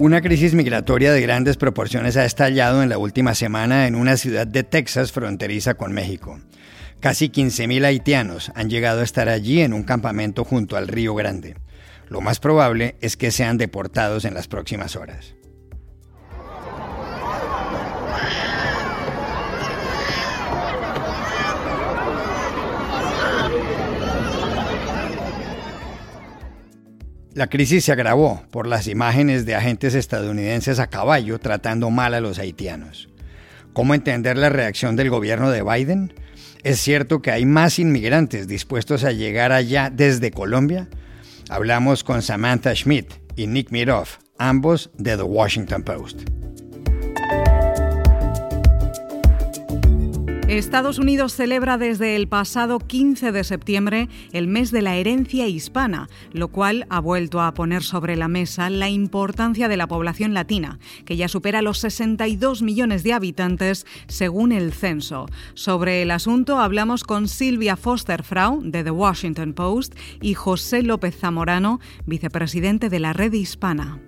Una crisis migratoria de grandes proporciones ha estallado en la última semana en una ciudad de Texas fronteriza con México. Casi 15.000 haitianos han llegado a estar allí en un campamento junto al Río Grande. Lo más probable es que sean deportados en las próximas horas. La crisis se agravó por las imágenes de agentes estadounidenses a caballo tratando mal a los haitianos. ¿Cómo entender la reacción del gobierno de Biden? ¿Es cierto que hay más inmigrantes dispuestos a llegar allá desde Colombia? Hablamos con Samantha Schmidt y Nick Miroff, ambos de The Washington Post. Estados Unidos celebra desde el pasado 15 de septiembre el mes de la herencia hispana, lo cual ha vuelto a poner sobre la mesa la importancia de la población latina, que ya supera los 62 millones de habitantes según el censo. Sobre el asunto hablamos con Silvia Foster Frau de The Washington Post y José López Zamorano, vicepresidente de la Red Hispana.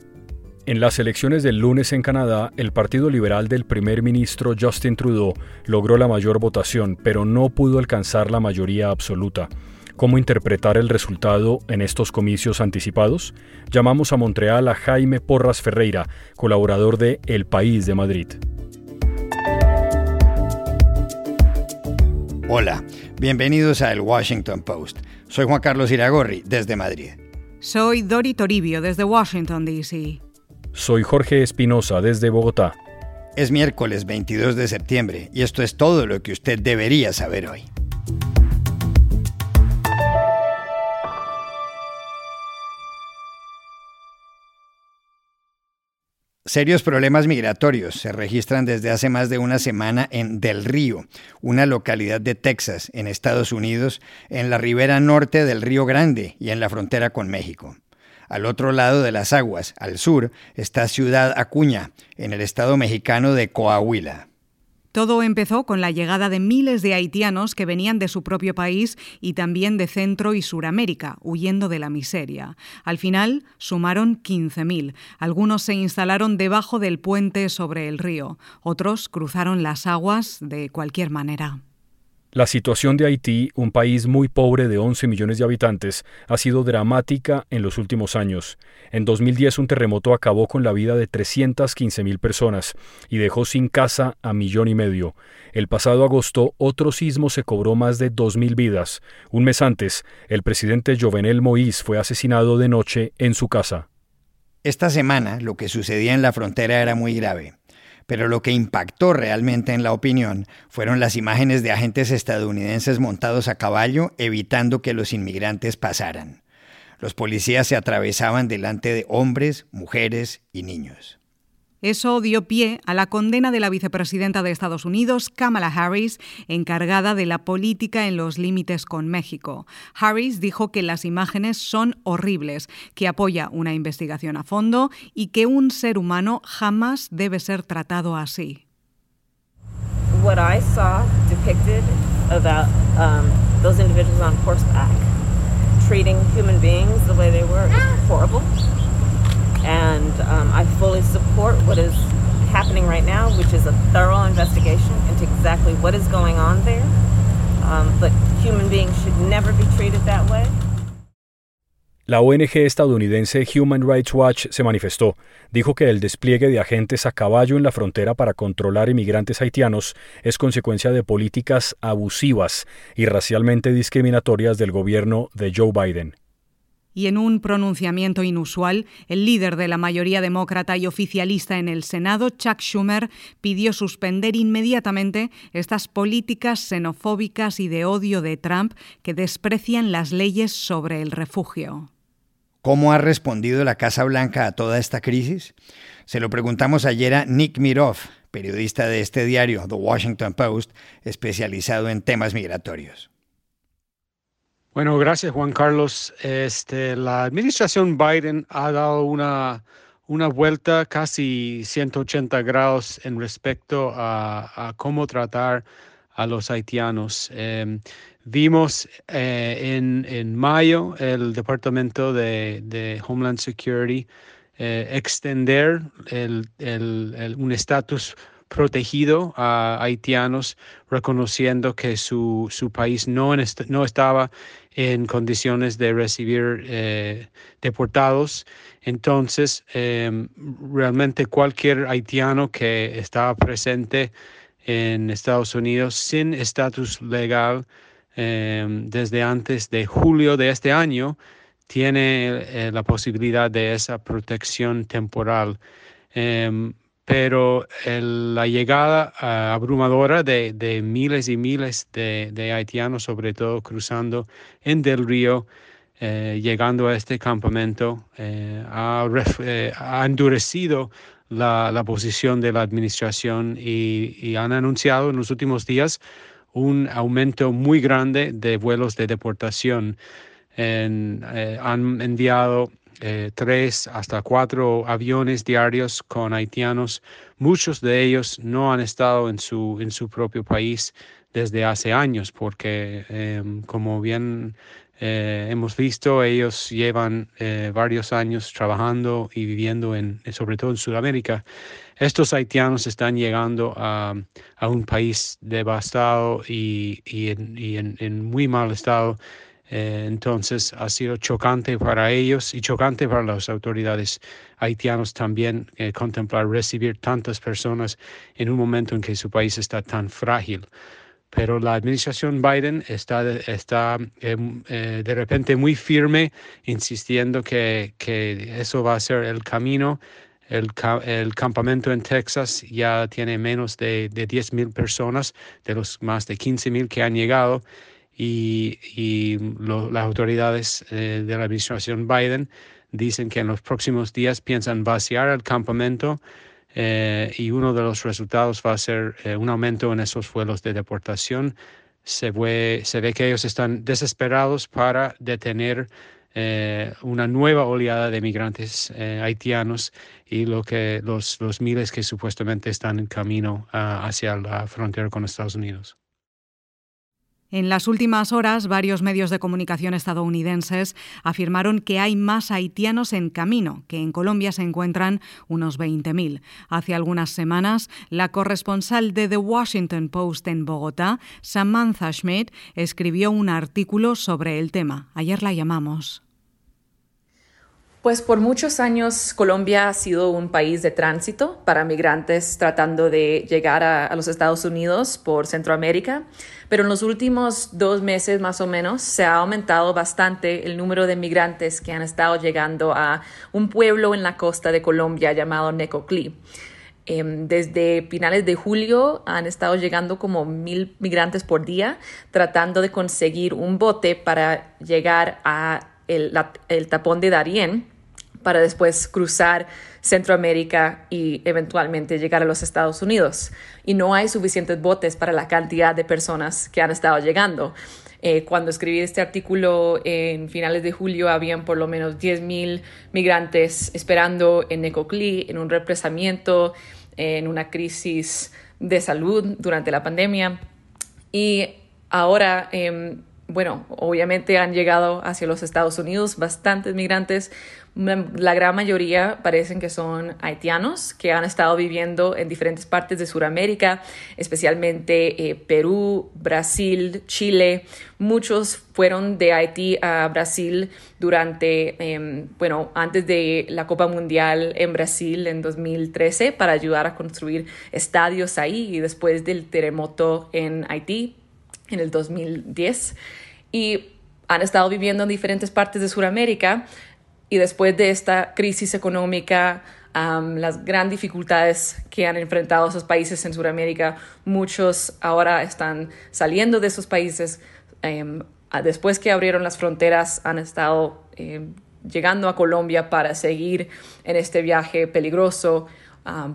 En las elecciones del lunes en Canadá, el Partido Liberal del primer ministro Justin Trudeau logró la mayor votación, pero no pudo alcanzar la mayoría absoluta. ¿Cómo interpretar el resultado en estos comicios anticipados? Llamamos a Montreal a Jaime Porras Ferreira, colaborador de El País de Madrid. Hola, bienvenidos a El Washington Post. Soy Juan Carlos Iragorri, desde Madrid. Soy Dori Toribio, desde Washington, D.C. Soy Jorge Espinosa desde Bogotá. Es miércoles 22 de septiembre y esto es todo lo que usted debería saber hoy. Serios problemas migratorios se registran desde hace más de una semana en Del Río, una localidad de Texas, en Estados Unidos, en la ribera norte del Río Grande y en la frontera con México. Al otro lado de las aguas, al sur, está Ciudad Acuña, en el estado mexicano de Coahuila. Todo empezó con la llegada de miles de haitianos que venían de su propio país y también de Centro y Suramérica, huyendo de la miseria. Al final sumaron 15.000. Algunos se instalaron debajo del puente sobre el río, otros cruzaron las aguas de cualquier manera. La situación de Haití, un país muy pobre de 11 millones de habitantes, ha sido dramática en los últimos años. En 2010 un terremoto acabó con la vida de 315 mil personas y dejó sin casa a millón y medio. El pasado agosto otro sismo se cobró más de 2.000 vidas. Un mes antes, el presidente Jovenel Moïse fue asesinado de noche en su casa. Esta semana lo que sucedía en la frontera era muy grave pero lo que impactó realmente en la opinión fueron las imágenes de agentes estadounidenses montados a caballo evitando que los inmigrantes pasaran. Los policías se atravesaban delante de hombres, mujeres y niños. Eso dio pie a la condena de la vicepresidenta de Estados Unidos, Kamala Harris, encargada de la política en los límites con México. Harris dijo que las imágenes son horribles, que apoya una investigación a fondo y que un ser humano jamás debe ser tratado así. What I saw depicted about um, those individuals on horseback treating human beings the way they were is horrible. And um, I fully support what is happening right now, which is a thorough investigation into exactly what is going on there. Um, but human beings should never be treated that way. La ONG estadounidense Human Rights Watch se manifestó. Dijo que el despliegue de agentes a caballo en la frontera para controlar inmigrantes haitianos es consecuencia de políticas abusivas y racialmente discriminatorias del gobierno de Joe Biden. Y en un pronunciamiento inusual, el líder de la mayoría demócrata y oficialista en el Senado, Chuck Schumer, pidió suspender inmediatamente estas políticas xenofóbicas y de odio de Trump que desprecian las leyes sobre el refugio. ¿Cómo ha respondido la Casa Blanca a toda esta crisis? Se lo preguntamos ayer a Nick Miroff, periodista de este diario, The Washington Post, especializado en temas migratorios. Bueno, gracias Juan Carlos. Este, la administración Biden ha dado una, una vuelta casi 180 grados en respecto a, cómo tratar a los haitianos. Em, vimos eh, en, en, mayo el Departamento de, Homeland Security extender un estatus protegido a haitianos, reconociendo que su, país no, no, estaba en condiciones de recibir eh, deportados. Entonces, em, realmente cualquier haitiano que estaba presente en Estados Unidos sin estatus legal em, desde antes de julio de este año tiene eh, la posibilidad de esa protección temporal. Em, pero la llegada ah, abrumadora de, miles y miles de, haitianos, sobre todo cruzando en Del Río, eh, llegando a este campamento, eh, eh, ha, endurecido la, posición de la administración y, han anunciado en los últimos días un aumento muy grande de vuelos de deportación. han enviado eh, tres hasta cuatro aviones diarios con haitianos. Muchos de ellos no han estado en su, en su propio país desde hace años porque, em, como bien eh, hemos visto, ellos llevan eh, varios años trabajando y viviendo en, sobre todo en Sudamérica. Estos haitianos están llegando a, a un país devastado y, y, en, y en, en muy mal estado eh, entonces ha sido chocante para ellos y chocante para las autoridades haitianas también eh, contemplar recibir tantas personas en un momento en que su país está tan frágil. Pero la administración Biden está, está em, eh, de repente muy firme, insistiendo que, que, eso va a ser el camino. El, el, campamento en Texas ya tiene menos de, de 10 mil personas de los más de 15 mil que han llegado y, las autoridades eh, de la administración Biden dicen que en los próximos días piensan vaciar el campamento eh, y uno de los resultados va a ser eh, un aumento en esos vuelos de deportación. Se ve, que ellos están desesperados para detener una nueva oleada de migrantes haitianos y lo que los, los miles que supuestamente están en camino ah, hacia la frontera con Estados Unidos. En las últimas horas, varios medios de comunicación estadounidenses afirmaron que hay más haitianos en camino, que en Colombia se encuentran unos 20.000. Hace algunas semanas, la corresponsal de The Washington Post en Bogotá, Samantha Schmidt, escribió un artículo sobre el tema. Ayer la llamamos. Pues por muchos años Colombia ha sido un país de tránsito para migrantes tratando de llegar a, los Estados Unidos por Centroamérica, pero en los últimos dos meses más o menos se ha aumentado bastante el número de migrantes que han estado llegando a un pueblo en la costa de Colombia llamado Necoclí. Em, desde finales de julio han estado llegando como mil migrantes por día tratando de conseguir un bote para llegar a el, el tapón de Darién, para después cruzar Centroamérica y eventualmente llegar a los Estados Unidos. Y no hay suficientes botes para la cantidad de personas que han estado llegando. Eh, cuando escribí este artículo en finales de julio, habían por lo menos 10.000 migrantes esperando en Necoclí, en un represamiento, en una crisis de salud durante la pandemia. Y ahora, em, bueno, obviamente han llegado hacia los Estados Unidos bastantes migrantes, la gran mayoría parecen que son haitianos que han estado viviendo en diferentes partes de Sudamérica, especialmente eh, Perú, Brasil, Chile. Muchos fueron de Haití a Brasil durante, em, bueno, antes de la Copa Mundial en Brasil en 2013 para ayudar a construir estadios ahí y después del terremoto en Haití en el 2010. Y han estado viviendo en diferentes partes de Sudamérica y después de esta crisis económica, las grandes dificultades que han enfrentado esos países en Sudamérica, muchos ahora están saliendo de esos países. Em, después que abrieron las fronteras, han estado em, llegando a Colombia para seguir en este viaje peligroso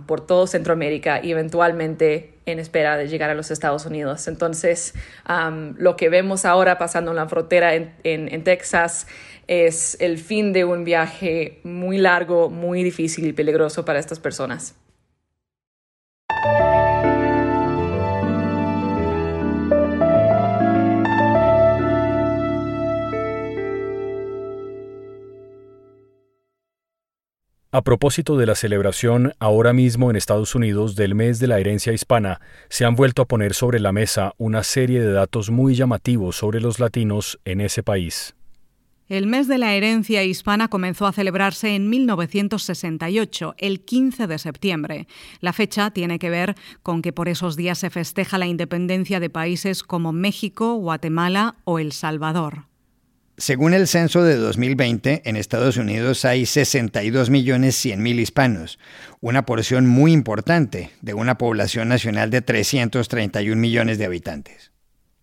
por todo Centroamérica y eventualmente en espera de llegar a los Estados Unidos. Entonces, lo que vemos ahora pasando en la frontera en, en Texas es el fin de un viaje muy largo, muy difícil y peligroso para estas personas. A propósito de la celebración ahora mismo en Estados Unidos del mes de la herencia hispana, se han vuelto a poner sobre la mesa una serie de datos muy llamativos sobre los latinos en ese país. El mes de la herencia hispana comenzó a celebrarse en 1968, el 15 de septiembre. La fecha tiene que ver con que por esos días se festeja la independencia de países como México, Guatemala o El Salvador. Según el censo de 2020, en Estados Unidos hay 62 millones 100 mil hispanos, una porción muy importante de una población nacional de 331 millones de habitantes.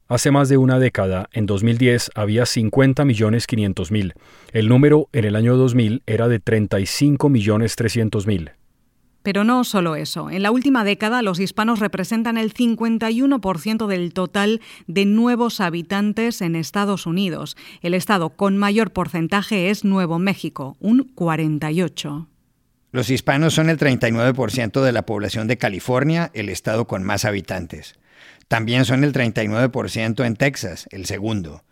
Hace más de una década, en 2010, había 50 millones 500 mil. El número en el año 2000 era de 35 millones 300 mil. Pero no solo eso. En la última década, los hispanos representan el 51% del total de nuevos habitantes en Estados Unidos. El estado con mayor porcentaje es Nuevo México, un 48%. Los hispanos son el 39% de la población de California, el estado con más habitantes. También son el 39% en Texas, el segundo,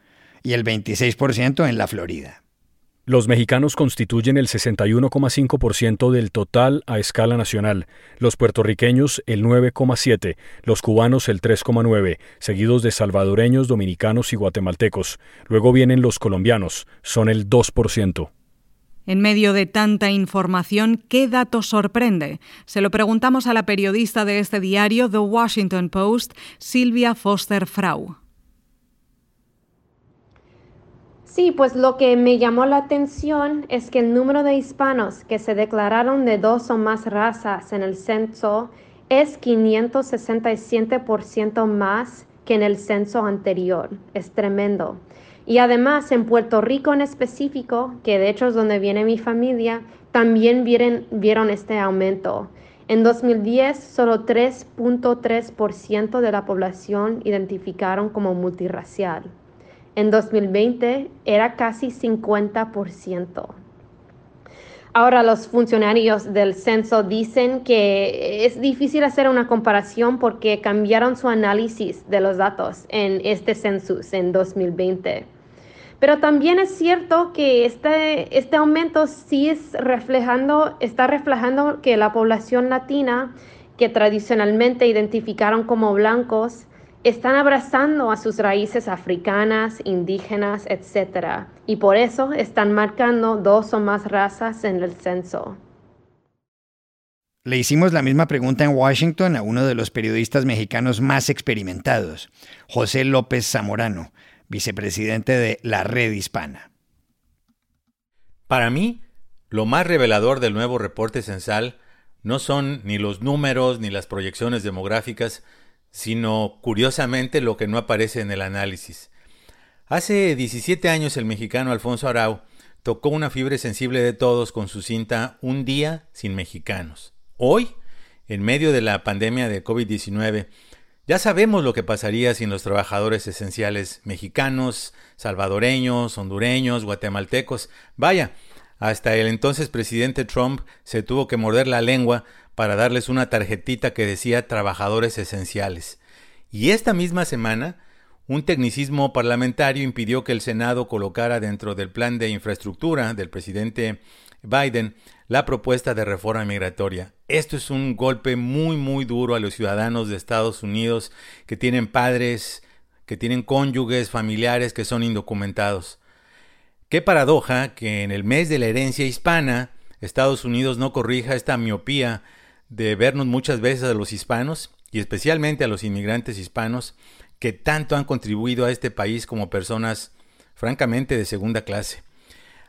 y el 26% en la Florida. Los mexicanos constituyen el 61,5% del total a escala nacional, los puertorriqueños el 9,7%, los cubanos el 3,9%, seguidos de salvadoreños, dominicanos y guatemaltecos. Luego vienen los colombianos, son el 2%. En medio de tanta información, ¿qué dato sorprende? Se lo preguntamos a la periodista de este diario, The Washington Post, Silvia Foster Frau. Sí, pues lo que me llamó la atención es que el número de hispanos que se declararon de dos o más razas en el censo es 567% más que en el censo anterior. Es tremendo. Y además en Puerto Rico en específico, que de hecho es donde viene mi familia, también vieron, vieron este aumento. En 2010, solo 3.3% de la población identificaron como multirracial. En 2020 era casi 50%. Ahora los funcionarios del censo dicen que es difícil hacer una comparación porque cambiaron su análisis de los datos en este census en 2020. Pero también es cierto que este, este aumento sí es reflejando, está reflejando que la población latina, que tradicionalmente identificaron como blancos, están abrazando a sus raíces africanas, indígenas, etc. Y por eso están marcando dos o más razas en el censo. Le hicimos la misma pregunta en Washington a uno de los periodistas mexicanos más experimentados, José López Zamorano, vicepresidente de la Red Hispana. Para mí, lo más revelador del nuevo reporte censal no son ni los números ni las proyecciones demográficas, sino curiosamente lo que no aparece en el análisis. Hace 17 años el mexicano Alfonso Arau tocó una fibra sensible de todos con su cinta Un día sin mexicanos. Hoy, en medio de la pandemia de COVID-19, ya sabemos lo que pasaría sin los trabajadores esenciales mexicanos, salvadoreños, hondureños, guatemaltecos. Vaya, hasta el entonces presidente Trump se tuvo que morder la lengua para darles una tarjetita que decía trabajadores esenciales. Y esta misma semana, un tecnicismo parlamentario impidió que el Senado colocara dentro del plan de infraestructura del presidente Biden la propuesta de reforma migratoria. Esto es un golpe muy muy duro a los ciudadanos de Estados Unidos que tienen padres, que tienen cónyuges, familiares que son indocumentados. Qué paradoja que en el mes de la herencia hispana Estados Unidos no corrija esta miopía de vernos muchas veces a los hispanos y especialmente a los inmigrantes hispanos que tanto han contribuido a este país como personas francamente de segunda clase.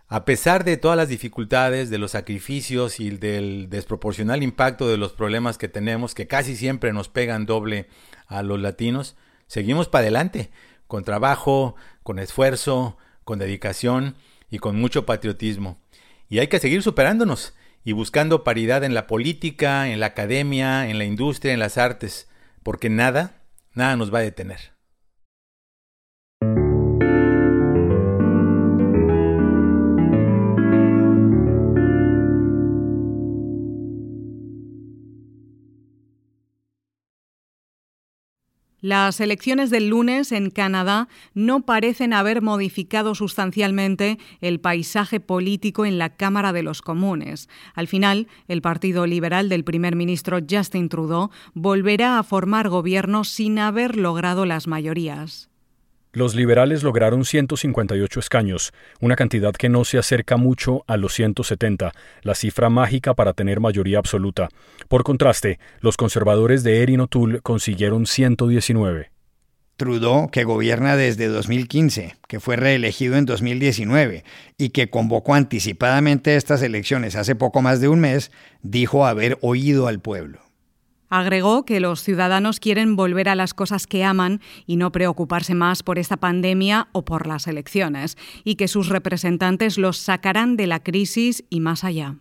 A pesar de todas las dificultades, de los sacrificios y del desproporcional impacto de los problemas que tenemos, que casi siempre nos pegan doble a los latinos, seguimos para adelante, con trabajo, con esfuerzo, con dedicación y con mucho patriotismo. Y hay que seguir superándonos y buscando paridad en la política, en la academia, en la industria, en las artes, porque nada, nada nos va a detener. Las elecciones del lunes en Canadá no parecen haber modificado sustancialmente el paisaje político en la Cámara de los Comunes. Al final, el Partido Liberal del primer ministro Justin Trudeau volverá a formar gobierno sin haber logrado las mayorías. Los liberales lograron 158 escaños, una cantidad que no se acerca mucho a los 170, la cifra mágica para tener mayoría absoluta. Por contraste, los conservadores de Erin O'Toole consiguieron 119. Trudeau, que gobierna desde 2015, que fue reelegido en 2019 y que convocó anticipadamente estas elecciones hace poco más de un mes, dijo haber oído al pueblo. Agregó que los ciudadanos quieren volver a las cosas que aman y no preocuparse más por esta pandemia o por las elecciones, y que sus representantes los sacarán de la crisis y más allá.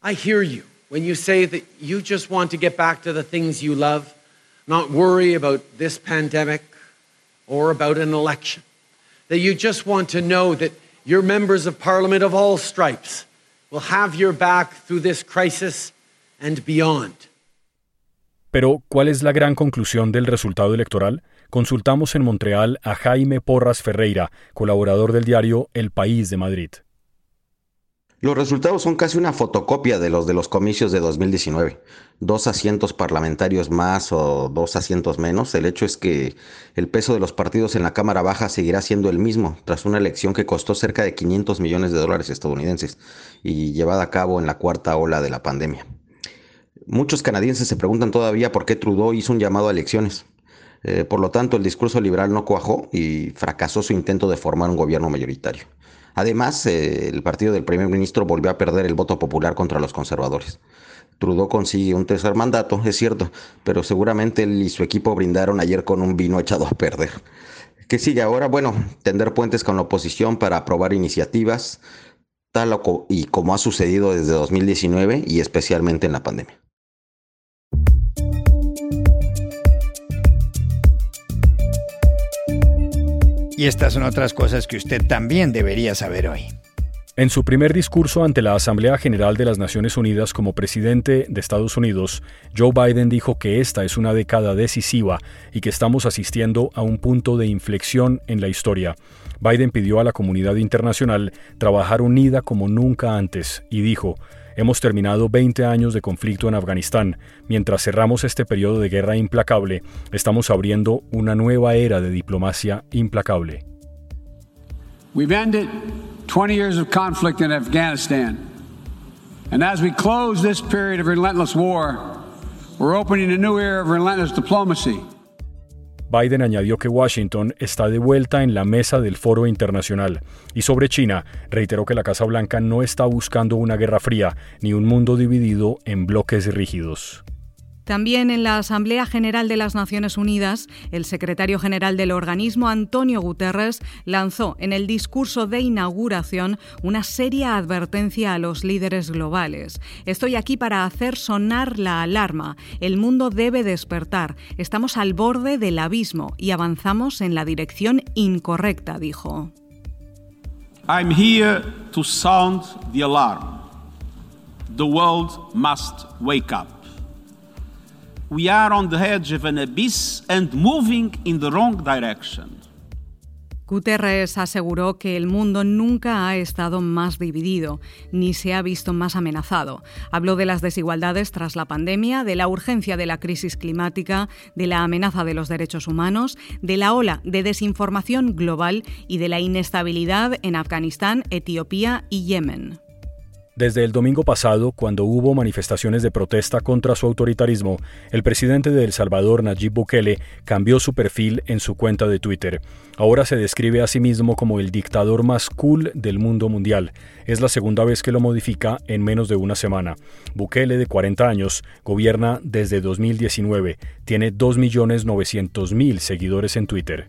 I hear you when you say that you just want to get back to the things you love, not worry about this pandemic or about an election. That you just want to know that your members of parliament of all stripes will have your back through this crisis and beyond. Pero, ¿cuál es la gran conclusión del resultado electoral? Consultamos en Montreal a Jaime Porras Ferreira, colaborador del diario El País de Madrid. Los resultados son casi una fotocopia de los de los comicios de 2019. Dos asientos parlamentarios más o dos asientos menos. El hecho es que el peso de los partidos en la Cámara Baja seguirá siendo el mismo tras una elección que costó cerca de 500 millones de dólares estadounidenses y llevada a cabo en la cuarta ola de la pandemia. Muchos canadienses se preguntan todavía por qué Trudeau hizo un llamado a elecciones. Eh, por lo tanto, el discurso liberal no cuajó y fracasó su intento de formar un gobierno mayoritario. Además, eh, el partido del primer ministro volvió a perder el voto popular contra los conservadores. Trudeau consigue un tercer mandato, es cierto, pero seguramente él y su equipo brindaron ayer con un vino echado a perder. ¿Qué sigue ahora? Bueno, tender puentes con la oposición para aprobar iniciativas, tal y como ha sucedido desde 2019 y especialmente en la pandemia. Y estas son otras cosas que usted también debería saber hoy. En su primer discurso ante la Asamblea General de las Naciones Unidas como presidente de Estados Unidos, Joe Biden dijo que esta es una década decisiva y que estamos asistiendo a un punto de inflexión en la historia. Biden pidió a la comunidad internacional trabajar unida como nunca antes y dijo, Hemos terminado 20 años de conflicto en Afganistán. Mientras cerramos este periodo de guerra implacable, estamos abriendo una nueva era de diplomacia implacable. We've ended 20 years of conflict in Afghanistan. And as we close this period of relentless war, we're opening a new era of relentless diplomacy. Biden añadió que Washington está de vuelta en la mesa del foro internacional y sobre China reiteró que la Casa Blanca no está buscando una guerra fría ni un mundo dividido en bloques rígidos. También en la Asamblea General de las Naciones Unidas, el secretario general del organismo, Antonio Guterres, lanzó en el discurso de inauguración una seria advertencia a los líderes globales. Estoy aquí para hacer sonar la alarma. El mundo debe despertar. Estamos al borde del abismo y avanzamos en la dirección incorrecta, dijo. I'm here to sound the alarm. The world must wake up. We are on the edge of an abyss and moving in the wrong direction. Guterres aseguró que el mundo nunca ha estado más dividido, ni se ha visto más amenazado. Habló de las desigualdades tras la pandemia, de la urgencia de la crisis climática, de la amenaza de los derechos humanos, de la ola de desinformación global y de la inestabilidad en Afganistán, Etiopía y Yemen. Desde el domingo pasado, cuando hubo manifestaciones de protesta contra su autoritarismo, el presidente de El Salvador, Nayib Bukele, cambió su perfil en su cuenta de Twitter. Ahora se describe a sí mismo como el dictador más cool del mundo mundial. Es la segunda vez que lo modifica en menos de una semana. Bukele, de 40 años, gobierna desde 2019. Tiene 2.900.000 seguidores en Twitter.